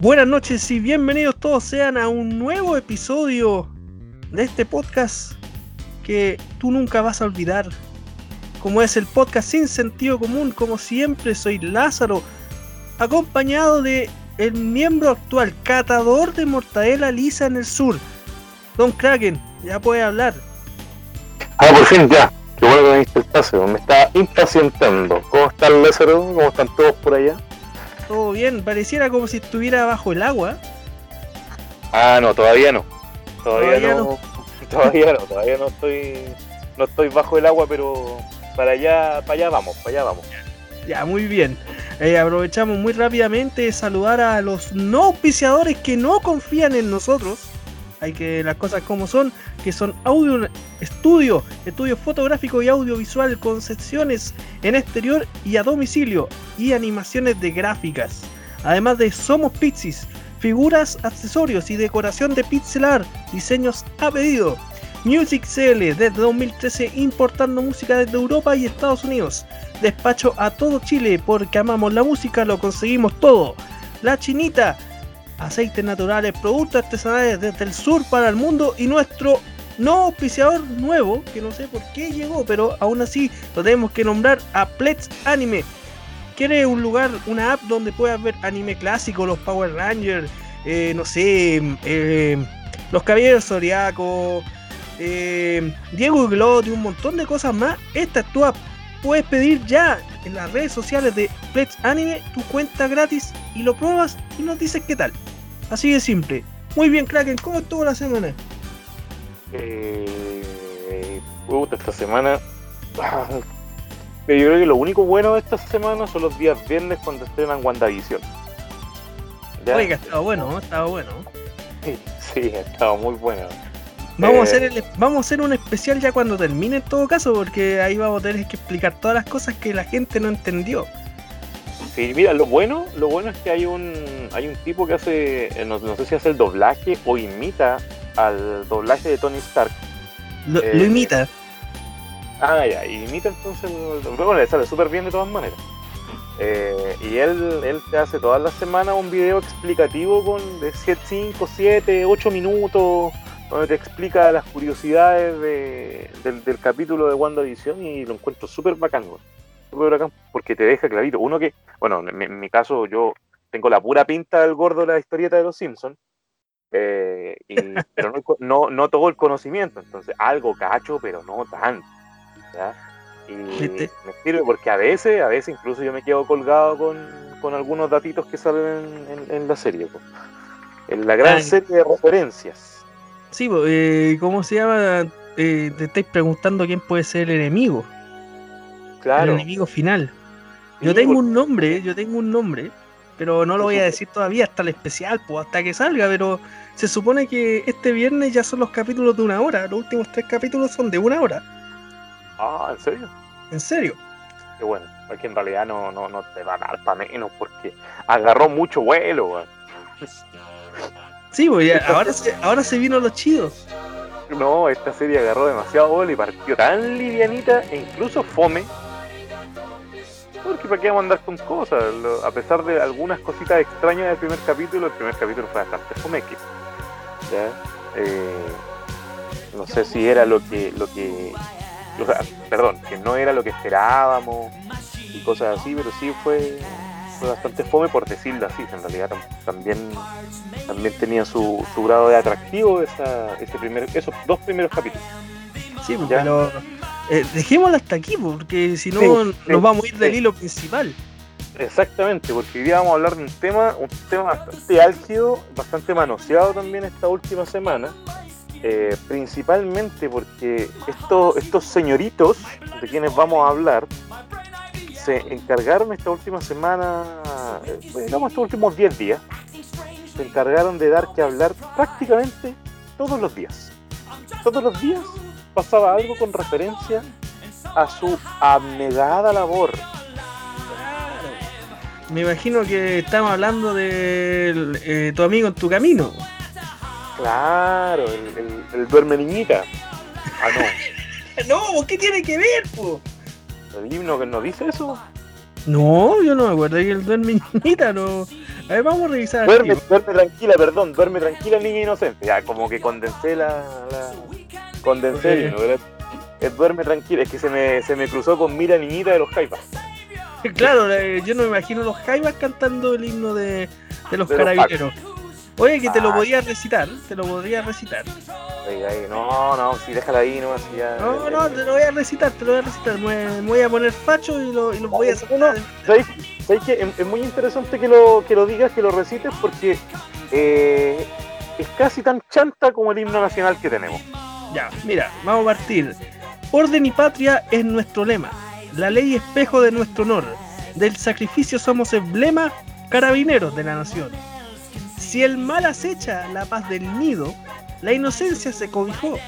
Buenas noches y bienvenidos todos sean a un nuevo episodio de este podcast que tú nunca vas a olvidar. Como es el podcast sin sentido común, como siempre soy Lázaro, acompañado de el miembro actual, catador de mortadela lisa en el sur, Don Kraken, ya puede hablar. Ah, por fin, ya. Qué bueno que me diste el pase, me está impacientando. ¿Cómo está el Lázaro? ¿Cómo están todos por allá? Todo bien, pareciera como si estuviera bajo el agua. Ah, no, todavía no. Todavía, no, Todavía no, todavía no estoy no estoy bajo el agua, pero para allá, para allá vamos, para allá vamos. Ya, muy bien. Eh, aprovechamos muy rápidamente de saludar a los no auspiciadores que no confían en nosotros. Hay que las cosas como son, que son Audio Estudio, estudio fotográfico y audiovisual con secciones en exterior y a domicilio y animaciones de gráficas. Además de Somos Pixis, figuras, accesorios y decoración de pixel art, diseños a pedido. Music CL desde 2013 importando música desde Europa y Estados Unidos. Despacho a todo Chile porque amamos la música, lo conseguimos todo. La Chinita, aceites naturales, productos artesanales desde el sur para el mundo y nuestro no auspiciador nuevo, que no sé por qué llegó, pero aún así lo tenemos que nombrar a Plex Anime. Quiere un lugar, una app donde puedas ver anime clásico, los Power Rangers, eh, no sé, eh, los Caballeros Zodiaco, eh, Diego y Glot y un montón de cosas más. Esta es tu app. Puedes pedir ya en las redes sociales de Plex Anime tu cuenta gratis y lo pruebas y nos dices qué tal. Así de simple. Muy bien, Kraken, ¿cómo estuvo la semana? Eh, puta, esta semana. Yo creo que lo único bueno de esta semana son los días viernes cuando estrenan WandaVision. ¿Ya? Ha estado bueno, ¿no? Estado bueno. Sí, ha estado muy bueno. Vamos, a hacer eh, vamos a hacer un especial ya cuando termine en todo caso, porque ahí vamos a tener que explicar todas las cosas que la gente no entendió. Sí, mira, lo bueno, lo bueno es que hay un, hay un tipo que hace, eh, no, sé si hace el doblaje o imita al doblaje de Tony Stark. Lo, lo imita. Ah, ya, imita entonces. Bueno, le sale súper bien de todas maneras. Eh, y él, él te hace todas las semanas un video explicativo con de 5, 7, 8 minutos, donde te explica las curiosidades del, capítulo de WandaVision y lo encuentro súper bacán, porque te deja clarito. Uno que, bueno, en, mi caso yo tengo la pura pinta del gordo de la historieta de los Simpsons, eh, pero no, no, no todo el conocimiento, entonces algo cacho, pero no tanto. Y me sirve porque a veces, a veces incluso yo me quedo colgado con, algunos datitos que salen en, la serie. En la gran serie de referencias. Sí, eh, ¿cómo se llama? Eh, te estáis preguntando quién puede ser el enemigo. Claro. El enemigo final. Yo tengo un nombre, yo tengo un nombre, pero no lo voy a decir todavía hasta el especial, pues hasta que salga, pero se supone que este viernes ya son los capítulos de una hora, los últimos tres capítulos son de una hora. Ah, ¿en serio? ¿En serio? Qué bueno, es que en realidad no, no, no te va a dar para menos porque agarró mucho vuelo, Sí, pues ahora se, ahora se vino los chidos. No, esta serie agarró demasiado vuelo y partió tan livianita e incluso fome. Porque para qué vamos a andar con cosas, a pesar de algunas cositas extrañas del primer capítulo, el primer capítulo fue bastante fome ¿ya? Eh, no sé si era lo que, lo que perdón, que no era lo que esperábamos y cosas así, pero sí fue, bastante fome por decirlo así, en realidad también, también tenía su, grado de atractivo esa, ese primer, esos dos primeros capítulos. Sí, pues, pero eh, dejémoslo hasta aquí, porque si no nos vamos a ir del hilo principal. Exactamente, porque hoy día vamos a hablar de un tema, un tema bastante álgido, bastante manoseado también esta última semana, eh, principalmente porque estos, estos señoritos de quienes vamos a hablar se encargaron esta última semana, eh, digamos estos últimos 10 días, se encargaron de dar que hablar prácticamente todos los días. Todos los días pasaba algo con referencia a su abnegada labor. Me imagino que estamos hablando de eh, tu amigo en tu camino. Claro, el, el, duerme niñita. Ah, no. no, ¿qué tiene que ver, po? ¿El himno que nos dice eso? No, yo no me acuerdo que el duerme niñita no, A ver, vamos a revisar. Duerme, duerme tranquila, perdón, duerme tranquila, niña inocente. Ya, como que condensé la. la condensé, ¿no? Es duerme tranquila, es que se me, se me cruzó con Mira Niñita de los Jaivas. Claro, eh, yo no me imagino los Jaivas cantando el himno de, de los carabineros. Oye, que te lo ah. podía recitar, te lo podría recitar. no, no, si déjala ahí, no, si ya. No, no, te lo voy a recitar, te lo voy a recitar. Me, voy a poner facho y lo, y lo voy a hacer. ¿Sabes, que es, muy interesante que lo, que lo digas, que lo recites, porque eh, es casi tan chanta como el himno nacional que tenemos. Ya, mira, vamos a partir. Orden y patria es nuestro lema. La ley espejo de nuestro honor. Del sacrificio somos emblema, carabineros de la nación. Si el mal acecha la paz del nido, la inocencia se cobijó.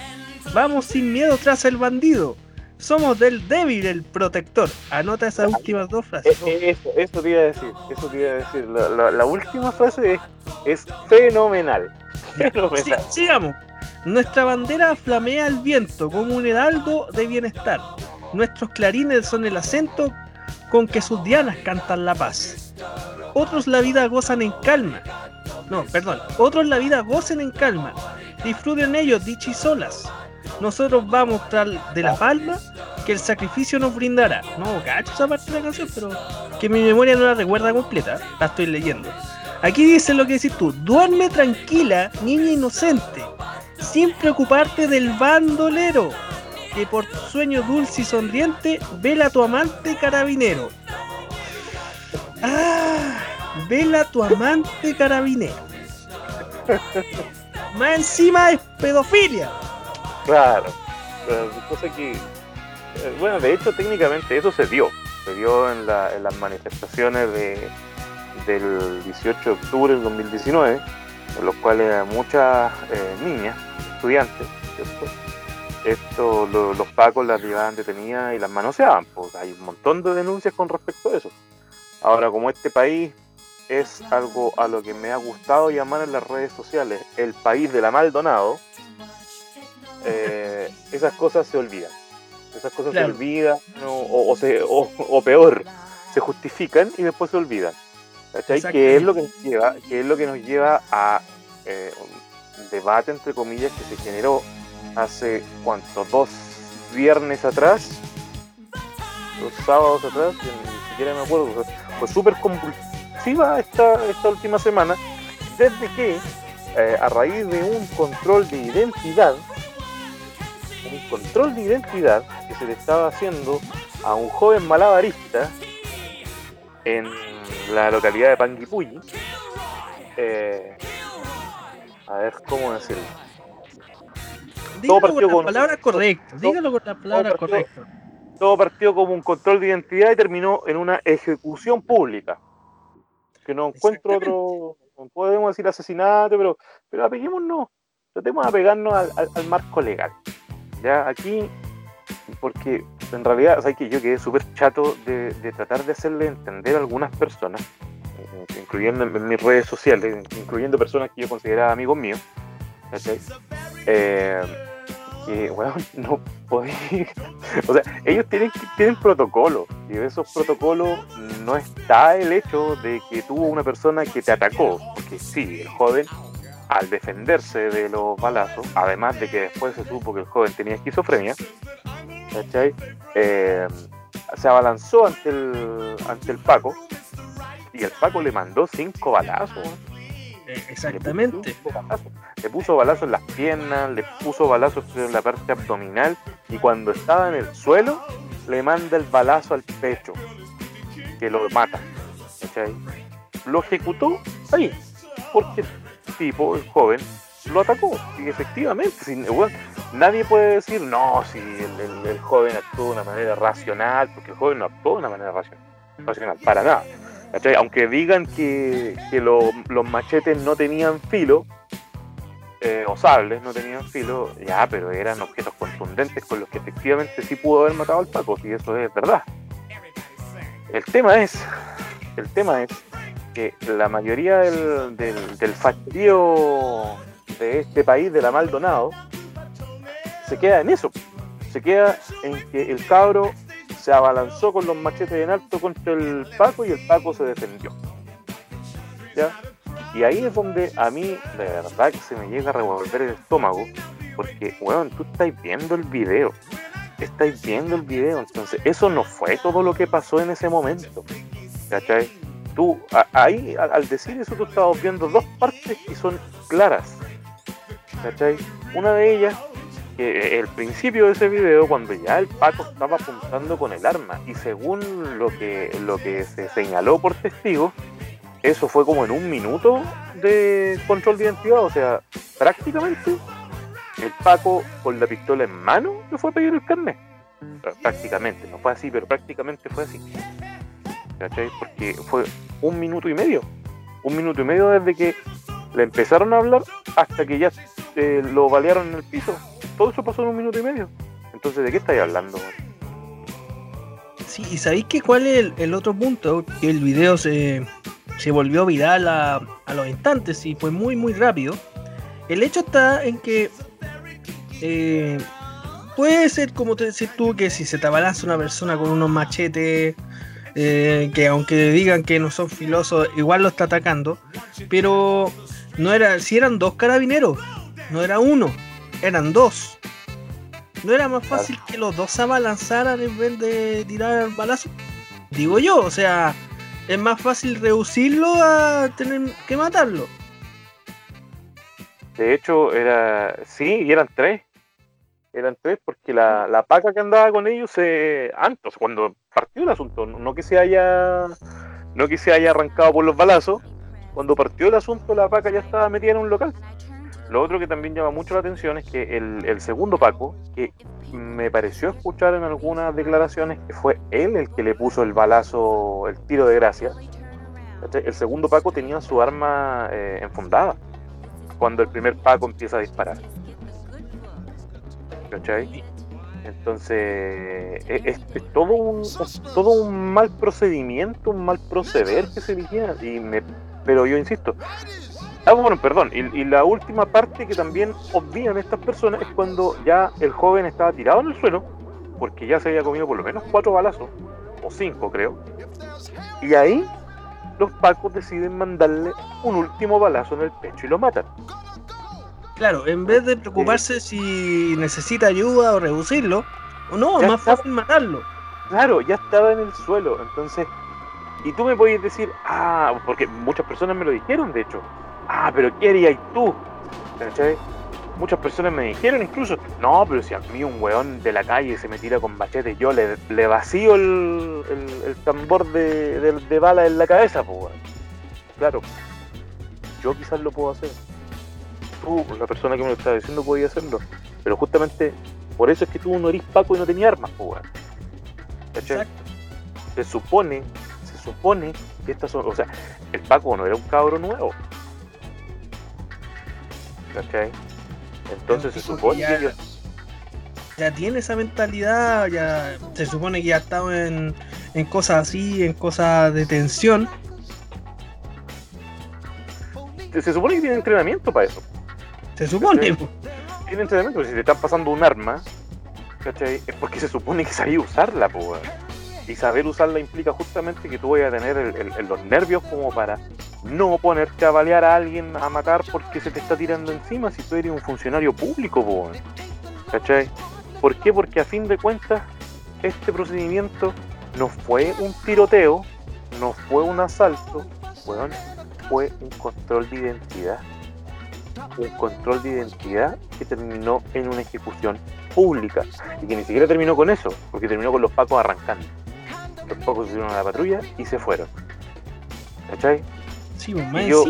Vamos sin miedo tras el bandido. Somos del débil el protector. Anota esas últimas dos frases. Eh, eh, eso, eso, te iba a decir. Eso te iba a decir. La, última frase es, fenomenal. fenomenal. sigamos. Nuestra bandera flamea al viento como un heraldo de bienestar. Nuestros clarines son el acento con que sus dianas cantan la paz. Otros la vida gozan en calma. No, perdón. Otros la vida gocen en calma. Disfruten ellos dichis solas. Nosotros vamos tras de la palma que el sacrificio nos brindará. No, cacho esa parte de la canción, pero que mi memoria no la recuerda completa. La estoy leyendo. Aquí dice lo que decís tú. Duerme tranquila, niña inocente sin preocuparte del bandolero, que por tu sueño dulce y sonriente vela a tu amante carabinero. Ah, vela a tu amante carabinero. Más encima es pedofilia. Claro, cosa que, eh, bueno, de hecho técnicamente eso se dio, se dio en, las manifestaciones de, del 18 de octubre del 2019, en los cuales muchas eh, niñas estudiantes, Esto, los pacos las llevaban detenidas y las manoseaban. Pues hay un montón de denuncias con respecto a eso. Ahora, como este país es algo a lo que me ha gustado llamar en las redes sociales el país de la Maldonado, eh, esas cosas se olvidan. Esas cosas se olvidan o, o, peor, se justifican y después se olvidan. ¿Qué es lo que nos lleva, que es lo que nos lleva a eh, debate, entre comillas, que se generó hace, ¿cuánto? Dos viernes atrás, dos sábados atrás, ni siquiera me acuerdo, fue súper compulsiva esta, esta última semana, desde que eh, a raíz de un control de identidad, un control de identidad que se le estaba haciendo a un joven malabarista en la localidad de Panguipulli, eh, a ver cómo decirlo. Dígalo todo con la palabra correcta. Dígalo con la palabra correcta. Todo partió como un control de identidad y terminó en una ejecución pública. Que no encuentro otro, podemos decir asesinato, pero, pero apeguémonos, tratemos de apegarnos al, marco legal. Ya aquí, porque en realidad, o que yo quedé súper chato de, de tratar de hacerle entender a algunas personas incluyendo en, mis redes sociales, incluyendo personas que yo consideraba amigos míos, eh, que, bueno, no podéis. o sea, ellos tienen, tienen protocolos, y en esos protocolos no está el hecho de que tuvo una persona que te atacó, porque sí, el joven, al defenderse de los balazos, además de que después se supo que el joven tenía esquizofrenia, eh, se abalanzó ante el, ante el Paco y el Paco le mandó cinco balazos. Eh, exactamente. Le puso, balazos en las piernas, le puso balazos en la parte abdominal y cuando estaba en el suelo le manda el balazo al pecho, que lo mata. Lo ejecutó ahí, porque tipo, el joven, lo atacó. Y efectivamente, nadie puede decir, no, si el, joven actuó de una manera racional, porque el joven no actuó de una manera racional, racional para nada. Aunque digan que, los machetes no tenían filo, eh, o sables no tenían filo, ya, pero eran objetos contundentes con los que efectivamente sí pudo haber matado al Paco, y eso es verdad. El tema es, el tema es que la mayoría del, del, del de este país, de la Maldonado, se queda en eso. Se queda en que el cabro se abalanzó con los machetes en alto contra el Paco y el Paco se defendió. ¿ya? Y ahí es donde a mí, de verdad, que se me llega a revolver el estómago, porque, weón, tú estáis viendo el video, estáis viendo el video, entonces eso no fue todo lo que pasó en ese momento, ¿cachai? Tú, ahí, al, decir eso, tú estabas viendo dos partes que son claras, ¿cachai? Una de ellas que el principio de ese video cuando ya el Paco estaba apuntando con el arma y según lo que lo que se señaló por testigos eso fue como en un minuto de control de identidad o sea prácticamente el Paco con la pistola en mano le fue a pedir el carnet prácticamente no fue así pero prácticamente fue así ¿cachai? porque fue un minuto y medio un minuto y medio desde que le empezaron a hablar hasta que ya eh, lo balearon en el piso todo eso pasó en un minuto y medio. Entonces, ¿de qué estáis hablando? Sí, y ¿sabéis que cuál es el, otro punto? Que el video se, volvió viral a, a, los instantes y fue muy, muy rápido. El hecho está en que eh, puede ser, como te decís tú, que si se te abalanza una persona con unos machetes, eh, que aunque digan que no son filosos, igual lo está atacando. Pero no era, si eran dos carabineros, no era uno eran dos. ¿No era más fácil que los dos se abalanzaran en vez de tirar el balazo? Digo yo, o sea, es más fácil reducirlo a tener que matarlo. De hecho, era. Sí, y eran tres. Eran tres porque la, la paca que andaba con ellos se. Antes, cuando partió el asunto, no que se haya. No que se haya arrancado por los balazos. Cuando partió el asunto, la paca ya estaba metida en un local. Lo otro que también llama mucho la atención es que el, segundo Paco, que me pareció escuchar en algunas declaraciones que fue él el que le puso el balazo, el tiro de gracia, el segundo Paco tenía su arma eh, enfundada cuando el primer Paco empieza a disparar. ¿Cachai? Entonces, e, es, todo, un, todo un mal procedimiento, un mal proceder que se eligía. Y me, pero yo insisto, Ah, bueno, perdón. Y, la última parte que también obvian estas personas es cuando ya el joven estaba tirado en el suelo, porque ya se había comido por lo menos cuatro balazos, o cinco creo. Y ahí los pacos deciden mandarle un último balazo en el pecho y lo matan. Claro, en vez de preocuparse si necesita ayuda o reducirlo, o no, más fácil matarlo. Claro, ya estaba en el suelo, entonces... Y tú me puedes decir, ah, porque muchas personas me lo dijeron, de hecho, ah, pero ¿qué harías tú? ¿Cachai? Muchas personas me dijeron incluso, no, pero si a mí un weón de la calle se me tira con machete, yo le, le vacío el, el, tambor de, de, bala en la cabeza, pues Claro, yo quizás lo puedo hacer. Tú, la persona que me lo está diciendo, podía hacerlo. Pero justamente por eso es que tú no eres Paco y no tenías armas, pues ¿Cachai? Se supone, se supone que estas son, o sea, el Paco no era un cabro nuevo. ¿Cachai? Entonces se supone ya, que Ya tiene esa mentalidad, ya se supone que ya ha estado en, en cosas así, en cosas de tensión. Se, supone que tiene entrenamiento para eso. Se supone. Tiene entrenamiento, pero si te están pasando un arma, ¿cachai? Es porque se supone que sabía usarla, pues. Y saber usarla implica justamente que tú vayas a tener los nervios como para no ponerte a balear a alguien a matar porque se te está tirando encima si tú eres un funcionario público, po, ¿cachai? ¿Por qué? Porque a fin de cuentas este procedimiento no fue un tiroteo, no fue un asalto, fue un control de identidad. Un control de identidad que terminó en una ejecución pública y que ni siquiera terminó con eso, porque terminó con los pacos arrancando los pocos subieron a la patrulla y se fueron. ¿Cachai? Sí, pues, yo,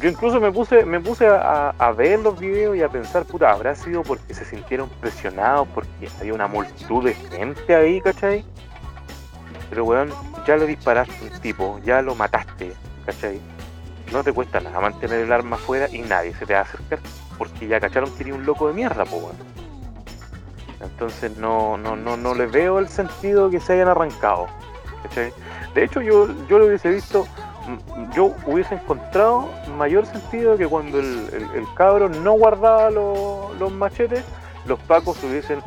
yo incluso me puse, me puse a, ver los videos y a pensar, puta, habrá sido porque se sintieron presionados, porque había una multitud de gente ahí, ¿cachai? Pero weón, ya lo disparaste un tipo, ya lo mataste, ¿cachai? No te cuesta nada mantener el arma afuera y nadie se te va a acercar, porque ya cacharon que un loco de mierda, pues weón. Entonces no, no, no, no le veo el sentido que se hayan arrancado. De hecho, yo, yo lo hubiese visto, yo hubiese encontrado mayor sentido que cuando el, el, cabro no guardaba los machetes, los pacos hubiesen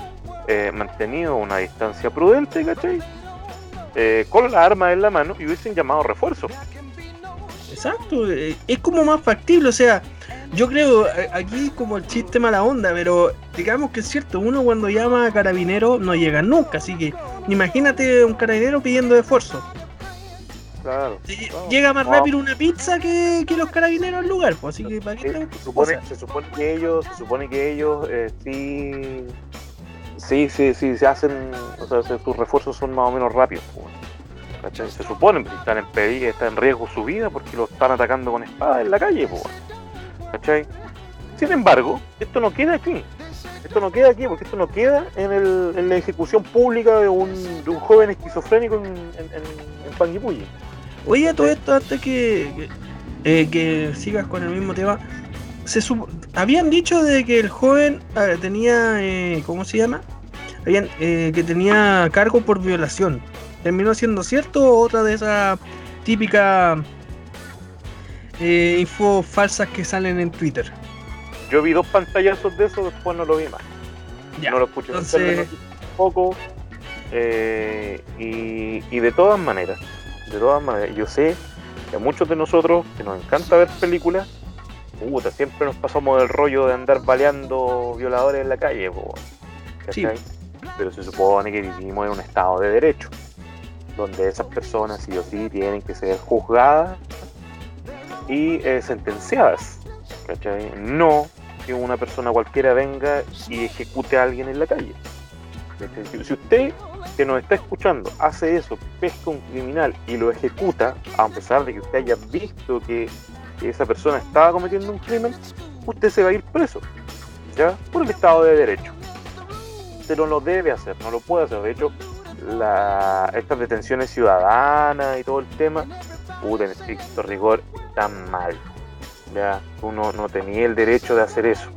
eh, mantenido una distancia prudente, ¿cachai? Eh, con la arma en la mano y hubiesen llamado refuerzo. Exacto, eh, es como más factible, o sea, yo creo, eh, aquí como el chiste mala onda, pero digamos que es cierto, uno cuando llama a carabinero no llega nunca, así que imagínate un carabinero pidiendo esfuerzo. Claro. Llega más rápido una pizza que, los carabineros al lugar, pues así que para qué se, supone, se supone que ellos, se supone que ellos eh, sí, sí, sí, sí, se hacen, o sea, sus refuerzos son más o menos rápidos. Pues, se supone que están en peligro, está en riesgo su vida porque lo están atacando con espadas en la calle. ¿cachai? Sin embargo, esto no queda aquí. Esto no queda aquí porque esto no queda en, el, en la ejecución pública de un, joven esquizofrénico en, en, en, Oye, todo esto antes que, eh, que sigas con el mismo tema. Se habían dicho de que el joven tenía, eh, ¿cómo se llama? Habían, eh, que tenía cargo por violación. ¿Terminó siendo cierto o otra de esas típicas eh, info falsas que salen en Twitter. Yo vi dos pantallazos de eso, después no lo vi más. no lo escuché un poco. Eh, y, de todas maneras, de todas maneras, yo sé que a muchos de nosotros que nos encanta ver películas, puta, siempre nos pasamos el rollo de andar baleando violadores en la calle, pero se supone que vivimos en un estado de derecho, donde esas personas sí o sí tienen que ser juzgadas y eh, sentenciadas. No que una persona cualquiera venga y ejecute a alguien en la calle. Si usted que nos está escuchando hace eso, pesca un criminal y lo ejecuta, a pesar de que usted haya visto que, esa persona estaba cometiendo un crimen, usted se va a ir preso, ¿ya? Por el Estado de Derecho. Usted no lo debe hacer, no lo puede hacer. De hecho, la, estas detenciones ciudadanas y todo el tema, puta, en estricto rigor, tan mal. Ya, uno no tenía el derecho de hacer eso,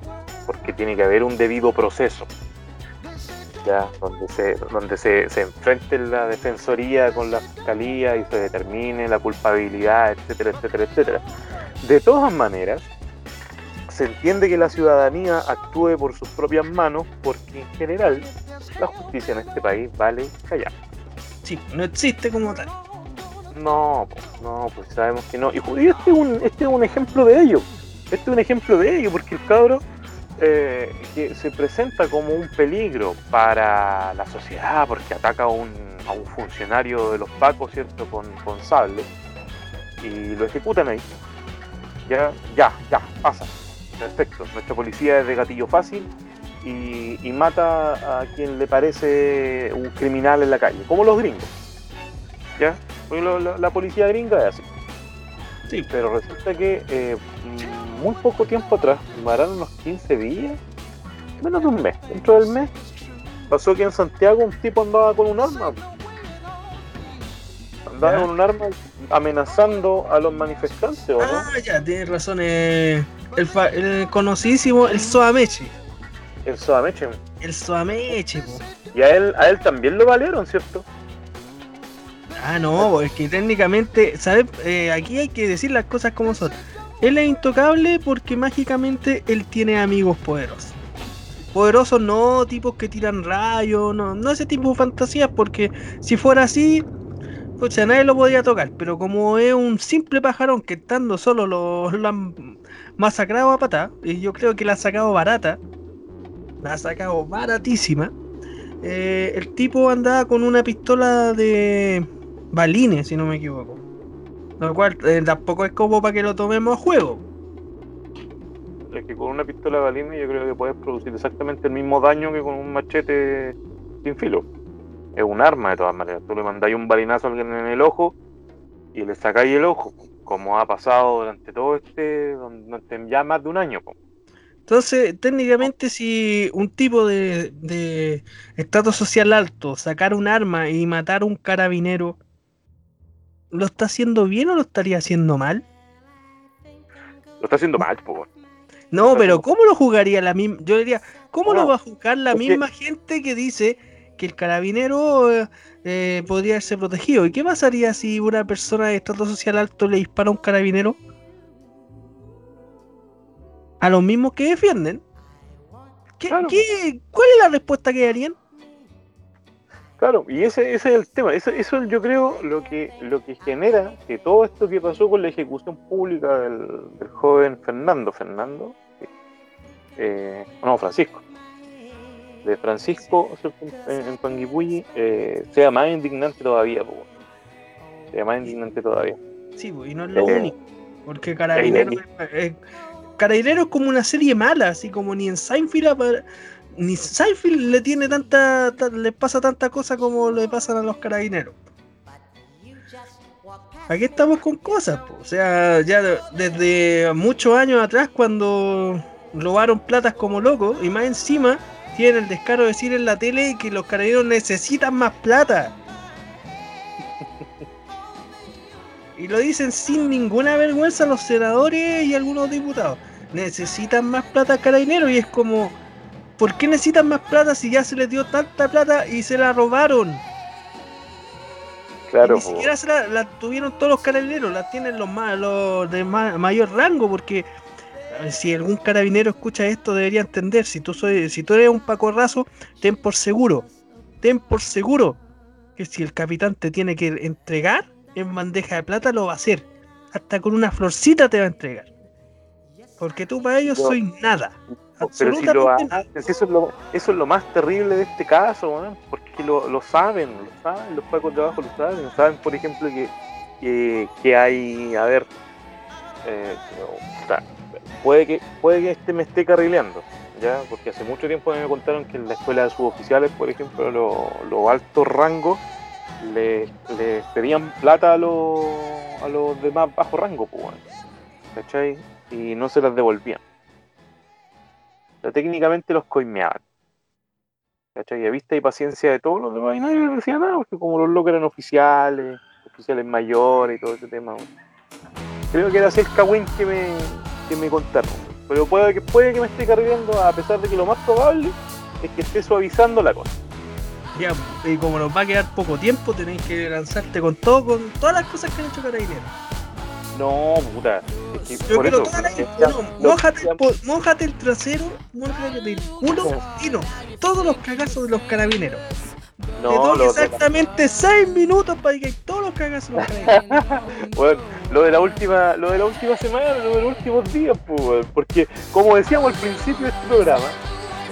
porque tiene que haber un debido proceso. Ya, donde se, donde se enfrente la defensoría con la fiscalía y se determine la culpabilidad, etcétera, etcétera, etcétera. De todas maneras, se entiende que la ciudadanía actúe por sus propias manos porque en general la justicia en este país vale callar. Sí, no existe como tal. No, no, pues sabemos que no. Y este es un, este es un ejemplo de ello. Este es un ejemplo de ello, porque el cabro eh, que se presenta como un peligro para la sociedad, porque ataca a un, a un funcionario de los pacos, ¿cierto? Con, con sable, y lo ejecutan ahí. Ya, ya, ya, pasa. Perfecto. Nuestra policía es de gatillo fácil y, y mata a quien le parece un criminal en la calle, como los gringos. ¿Ya? la, policía gringa es así. Sí, pero resulta que eh, muy poco tiempo atrás, Marán unos 15 días, menos de un mes, dentro del mes, pasó que en Santiago un tipo andaba con un arma. Andaba con un arma amenazando a los manifestantes, ¿o Ah, ya, tienes razón. Eh, el, el, conocidísimo, el Soameche. El Soameche. El Soameche, Y a él, a él también lo valieron, ¿cierto? Ah, no, es que técnicamente, ¿sabes? Eh, aquí hay que decir las cosas como son. Él es intocable porque mágicamente él tiene amigos poderosos. Poderosos no tipos que tiran rayos, no, no ese tipo de fantasías, porque si fuera así, pues a nadie lo podía tocar. Pero como es un simple pajarón que estando solo lo, han masacrado a patá, y yo creo que la ha sacado barata, la ha sacado baratísima. Eh, el tipo andaba con una pistola de balines, si no me equivoco. Lo cual eh, tampoco es como para que lo tomemos a juego. Es que con una pistola de balines yo creo que puedes producir exactamente el mismo daño que con un machete sin filo. Es un arma de todas maneras. Tú le mandáis un balinazo a alguien en el ojo y le sacáis el ojo, como ha pasado durante todo este, ya más de un año. Entonces, técnicamente, si un tipo de, de estatus social alto sacar un arma y matar a un carabinero, ¿lo está haciendo bien o lo estaría haciendo mal? Lo está haciendo mal, por No, pero ¿cómo lo jugaría la misma? Yo diría, ¿cómo lo va a jugar la misma gente que dice que el carabinero eh, eh, podría ser protegido? ¿Y qué pasaría si una persona de estado social alto le dispara a un carabinero? A los mismos que defienden. ¿Qué, ¿qué, ¿Cuál es la respuesta que harían? Claro, y ese, ese es el tema. Eso, eso yo creo lo que, lo que genera que todo esto que pasó con la ejecución pública del, joven Fernando, Fernando, eh, no, Francisco, de Francisco en, en eh, sea más indignante todavía, sea más indignante todavía. Sí, y no es lo eh, único, porque Carabinero, Carabinero es como una serie mala, así como ni en Seinfeld ni Seinfeld le tiene tanta, le pasa tanta cosa como le pasan a los carabineros. Aquí estamos con cosas, o sea, ya desde muchos años atrás cuando robaron platas como locos y más encima tienen el descaro de decir en la tele que los carabineros necesitan más plata. y lo dicen sin ninguna vergüenza los senadores y algunos diputados. Necesitan más plata carabineros y es como ¿Por qué necesitan más plata si ya se les dio tanta plata y se la robaron? Claro. ni siquiera se la, tuvieron todos los carabineros, la tienen los, más, los de mayor rango, porque si algún carabinero escucha esto debería entender, si tú, soy, si tú eres un pacorrazo, ten por seguro, ten por seguro que si el capitán te tiene que entregar en bandeja de plata, lo va a hacer. Hasta con una florcita te va a entregar. Porque tú para ellos soy nada. Pero si lo eso es lo, eso es lo más terrible de este caso, porque lo, lo, saben, lo saben, los pacos de abajo lo saben, saben por ejemplo que, que, hay, a ver, eh, puede que puede que este me esté carrileando, ya, porque hace mucho tiempo me contaron que en la escuela de suboficiales, por ejemplo, los altos rangos les, pedían plata a los a los de más bajo rango, pues, ¿cachai? Y no se las devolvían técnicamente los coimeaban. ¿Cachai? A vista y paciencia de todos los demás y nadie les decía nada, porque como los locos eran oficiales, oficiales mayores y todo ese tema. Creo que era así el cagüín que me, que me contaron. Pero puede que, puede que me esté cargando, a pesar de que lo más probable es que esté suavizando la cosa. Ya, y como nos va a quedar poco tiempo, tenéis que lanzarte con todo, con todas las cosas que han hecho Carabineros. No, puta. Es que por eso, no, mójate, el trasero, mójate el culo y no. Todos los cagazos de los carabineros. No, Te exactamente 6 minutos para que todos los cagazos de los bueno, lo de la última, lo de la última semana, lo de los últimos días, pues, porque como decíamos al principio de este programa,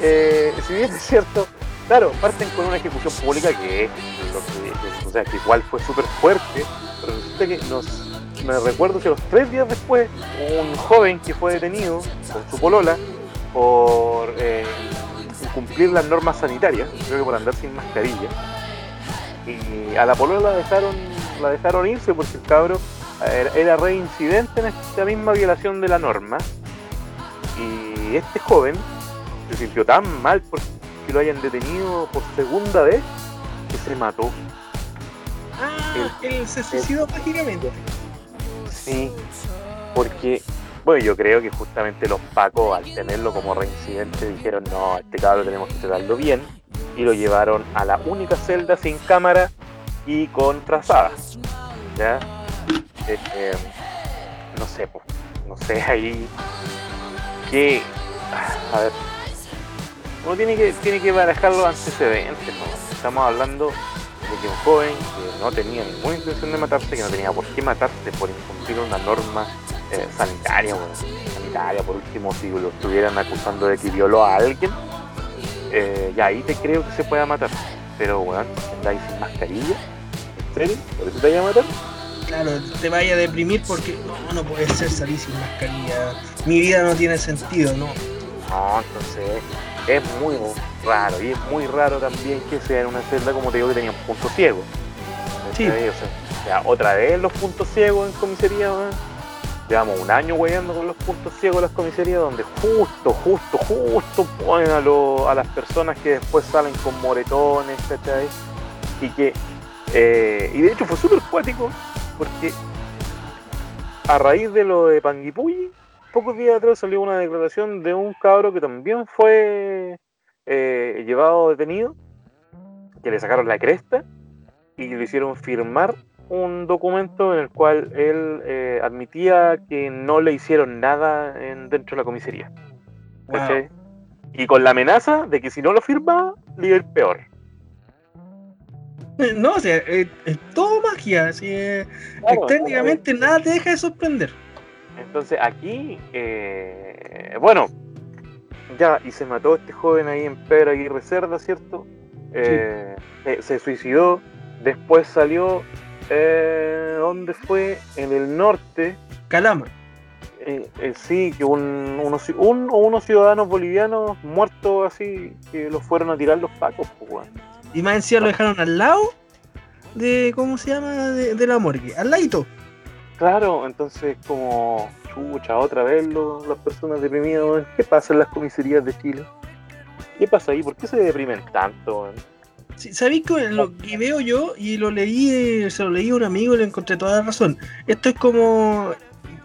eh, si bien es cierto, claro, parten con una ejecución pública que, lo que, o sea, que igual fue súper fuerte, pero resulta que nos me recuerdo que los tres días después, un joven que fue detenido con su polola por eh, incumplir las normas sanitarias, creo que por andar sin mascarilla, y a la polola la dejaron, la dejaron irse porque el cabro era, reincidente en esta misma violación de la norma, y este joven se sintió tan mal porque lo hayan detenido por segunda vez que se mató. Ah, él, se suicidó prácticamente. Sí, porque, bueno, yo creo que justamente los pacos, al tenerlo como reincidente, dijeron, no, este cabrón tenemos que tratarlo bien, y lo llevaron a la única celda sin cámara y con trazadas. ¿Ya? Eh, no sé, no sé, ahí que, a ver, uno tiene que, tiene que barajar los antecedentes, ¿no? Estamos hablando que un joven que no tenía ninguna intención de matarse, que no tenía por qué matarse por incumplir una norma eh, sanitaria, bueno, sanitaria, por último, si lo estuvieran acusando de que violó a alguien, eh, ya ahí te creo que se pueda matar. Pero, bueno, andáis sin mascarilla, ¿en serio? ¿Por eso te vaya a matar? Claro, te vaya a deprimir porque no, no puede ser salir sin mascarilla. Mi vida no tiene sentido, ¿no? No, entonces es muy raro y es muy raro también que sea en una celda como te digo que tenía un punto ciego. Sí. O, sea, otra vez los puntos ciegos en comisaría, llevamos un año weyando con los puntos ciegos en las comisarías donde justo, justo, justo ponen a, a las personas que después salen con moretones, ¿cachai? Y que, eh, y de hecho fue súper cuático porque a raíz de lo de Panguipulli, pocos días atrás salió una declaración de un cabro que también fue eh, llevado detenido, que le sacaron la cresta y le hicieron firmar un documento en el cual él eh, admitía que no le hicieron nada en, dentro de la comisaría. Y con la amenaza de que si no lo firmaba, le iba a ir peor. No, o sea, es, es todo magia. Así Claro, técnicamente nada te deja de sorprender. Entonces aquí, eh, bueno, ya, y se mató este joven ahí en Pedro Aguirre Cerda, ¿cierto? Eh, eh, se suicidó, después salió, eh, ¿dónde fue? En el norte, Calama. eh, sí, que un, unos, un unos ciudadanos bolivianos muertos así, que los fueron a tirar los pacos, pues, weón. Y más encima lo dejaron al lado de, ¿cómo se llama? De, de la morgue. Al ladito. Claro, entonces como chucha, otra vez lo- las personas deprimidas. ¿qué pasa en las comisarías de Chile? ¿Qué pasa ahí? ¿Por qué se deprimen tanto? Sí, ¿Sabéis que lo que veo yo y lo leí, eh, se lo leí a un amigo y le encontré toda la razón? Esto es como,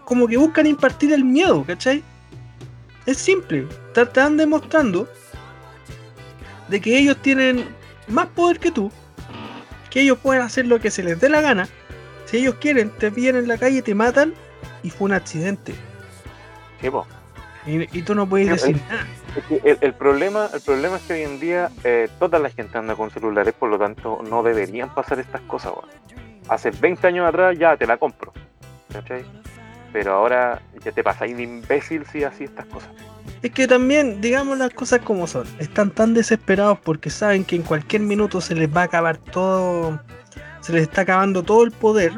como que buscan impartir el miedo, ¿cachai? Es simple. Te están demostrando de que ellos tienen más poder que tú, que ellos pueden hacer lo que se les dé la gana. Si ellos quieren, te pillan en la calle, te matan y fue un accidente. Sí. Y, y tú no puedes Sí, decir nada. El, el problema, el problema es que hoy en día eh, toda la gente anda con celulares, por lo tanto no deberían pasar estas cosas. Hace 20 años atrás ya te la compro, ¿cachai? Pero ahora ya te pasáis de imbécil si así estas cosas. Es que también, digamos las cosas como son, están tan desesperados porque saben que en cualquier minuto se les va a acabar todo, se les está acabando todo el poder,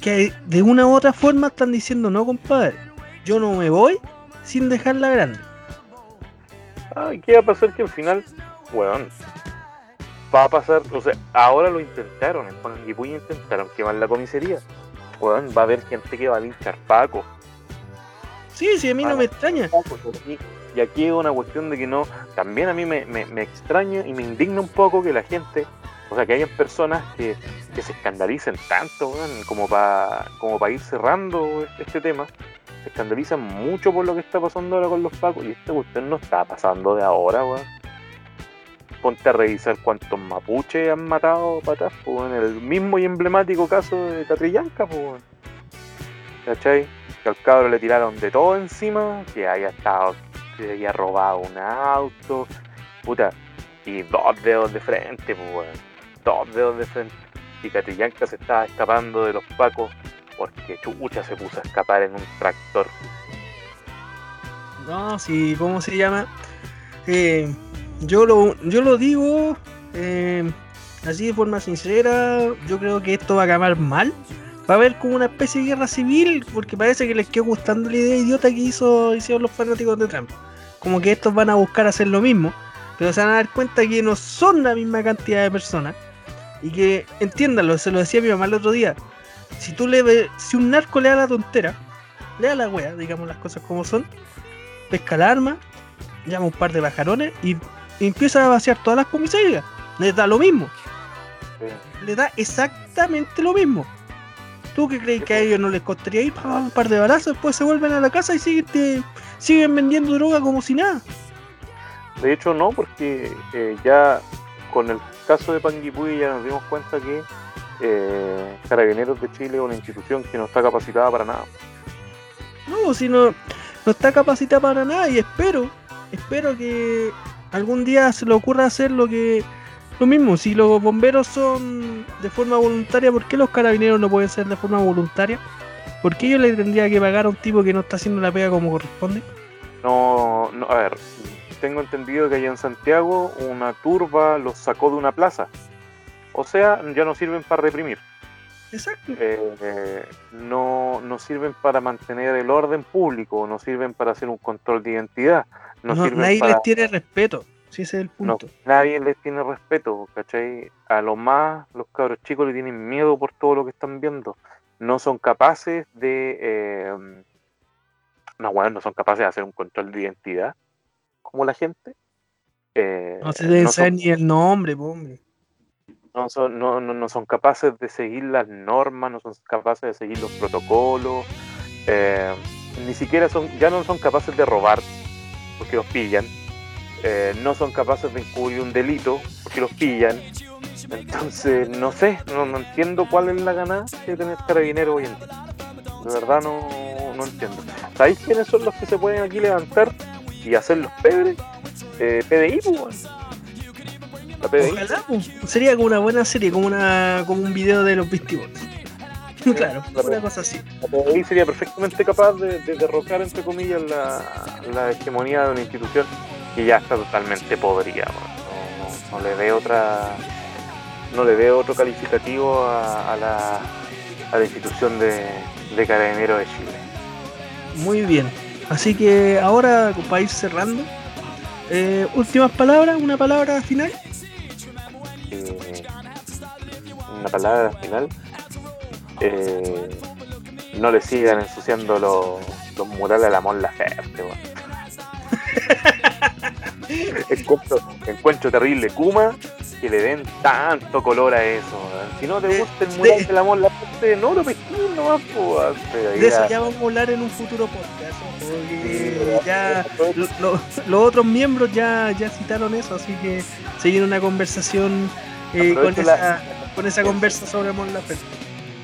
que de una u otra forma están diciendo, no compadre, yo no me voy sin dejarla grande. Ay, ¿qué va a pasar? Que al final, weón, va a pasar, o sea, ahora lo intentaron, en Panguipulli intentaron quemar la comisaría. Weón, va a haber gente que va a linchar Paco. Sí, sí, a mí no me extraña. Paco, y aquí- Y aquí es una cuestión de que no, también a mí me, me- me extraña y me indigna un poco que la gente, o sea, que hayan personas que, se escandalicen tanto, weón, como para como pa ir cerrando este tema. Se escandalizan mucho por lo que está pasando ahora con los pacos y esta cuestión no está pasando de ahora, weón. Ponte a revisar cuántos mapuches han matado para atrás, pues, weón, el mismo y emblemático caso de Catrillanca, pues. ¿Cachai? Que al cabro le tiraron de todo encima, que haya estado, que haya robado un auto, puta, y dos dedos de frente, pues, dedos de frente. Y Catrillanca se estaba escapando de los pacos porque chucha se puso a escapar en un tractor. No, sí, ¿cómo se llama? Eh, yo, lo, yo lo digo eh, así de forma sincera, yo creo que esto va a acabar mal. Va a haber como una especie de guerra civil, porque parece que les quedó gustando la idea idiota que hizo, hicieron los fanáticos de Trump. Como que estos van a buscar hacer lo mismo, pero se van a dar cuenta que no son la misma cantidad de personas. Y que, entiéndanlo, se lo decía mi mamá el otro día. Si tú le ves, si un narco le da la tontera, le da la wea, digamos las cosas como son, pesca la arma, llama un par de bajarones y, empieza a vaciar todas las comisarías. Les da lo mismo. Le da exactamente lo mismo. ¿Tú qué crees que a ellos no les costaría ir pa, un par de balazos? Después se vuelven a la casa y siguen, te- siguen vendiendo droga como si nada. De hecho, no, porque eh, ya con el caso de Panguipulli ya nos dimos cuenta que eh, Carabineros de Chile es una institución que no está capacitada para nada. No, si no, no está capacitada para nada y espero, espero que algún día se le ocurra hacer lo que lo mismo, si los bomberos son de forma voluntaria, ¿por qué los carabineros no pueden ser de forma voluntaria? ¿Por qué yo le tendría que pagar a un tipo que no está haciendo la pega como corresponde? No, no, a ver, tengo entendido que allá en Santiago una turba los sacó de una plaza. O sea, ya no sirven para reprimir. Exacto. Eh, eh, no, no sirven para mantener el orden público, no sirven para hacer un control de identidad, no, No, sirven nadie para... les tiene respeto, si ese es el No, punto. nadie les tiene respeto, ¿cachai? A lo más los cabros chicos le tienen miedo por todo lo que están viendo. No son capaces de... eh, no, bueno, no son capaces de hacer un control de identidad como la gente. Eh, No se deben no son- saber ni el nombre, hombre. no son, no, no, no son capaces de seguir las normas, no son capaces de seguir los protocolos, eh, ni siquiera son, ya no son capaces de robar porque los pillan, eh, no son capaces de encubrir un delito porque los pillan. Entonces, no sé, no, no entiendo cuál es la ganancia de tener carabineros hoy en día. De verdad no, no entiendo. ¿Sabéis quiénes son los que se pueden aquí levantar y hacer los pedres? Eh, PDI, pues. La PDI. Ojalá, pues, sería como una buena serie, como una como un video de los Beastie Boys. claro, la una cosa así. La PDI sería perfectamente capaz de, de derrocar, entre comillas, la, la hegemonía de una institución que ya está totalmente podrida. No, no, no le veo otra. No le veo otro calificativo a, a la, a la institución de, de Carabineros de Chile. Muy bien. Así que ahora, para ir cerrando, eh, últimas palabras, una palabra final. Eh, una palabra final. Eh, no le sigan ensuciando los, los murales a la Mon Laferte, weón. encuentro, encuentro terrible Kuma que le den tanto color a eso. Si no te gusta el mural de- de, la Laferte, no lo pesquís nomás, De eso ya- vamos a hablar en un futuro podcast. Porque Sí, ya lo- lo- los otros miembros ya, ya citaron eso, así que se viene una conversación eh, con, la- esa, con esa conversa sobre Mon Laferte.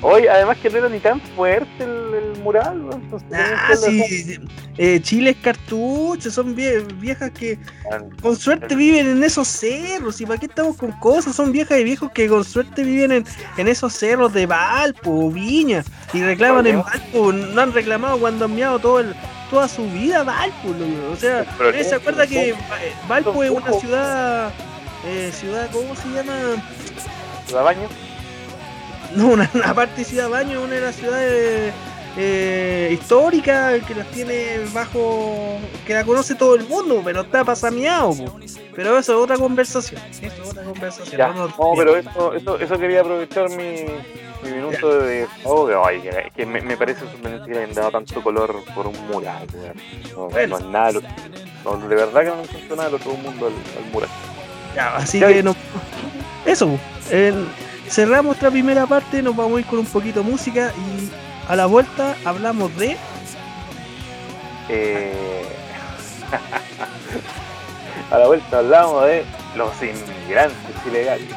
Hoy, además que no era ni tan fuerte el, el mural, weón. Entonces, Ah, sí. eh, Chile es cartucho, son vie- viejas que dejar- con suerte viven en esos cerros. ¿Y para qué estamos con cosas? Son viejas y viejos que con suerte viven en, en esos cerros de Valpo, Viña. Y reclaman en Valpo. No han reclamado cuando han meado todo el, toda su vida Valpo. O sea, Pero ¿nadie se no, acuerda no, que no. Valpo es una ciudad. eh, ciudad, ¿cómo se llama? ¿La baño? No, una, una parte de Ciudad Baño, una de las ciudades eh, históricas que las tiene bajo. que la conoce todo el mundo, pero está pasameado. Pero eso es otra conversación. Eso es otra conversación. Ya, no pero eso, eso, eso quería aprovechar mi, mi minuto de. Ay, que, que me, me parece sorprendente que le hayan dado tanto color por un mural. No, Bueno. no es nada, no, de verdad que no encuentro nada del otro mundo al, al mural. Ya, así ya que no. Eso, po. Cerramos nuestra primera parte, nos vamos a ir con un poquito de música y a la vuelta hablamos de. Eh... A la vuelta hablamos de los inmigrantes ilegales.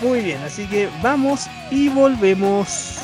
Muy bien, así que vamos y volvemos.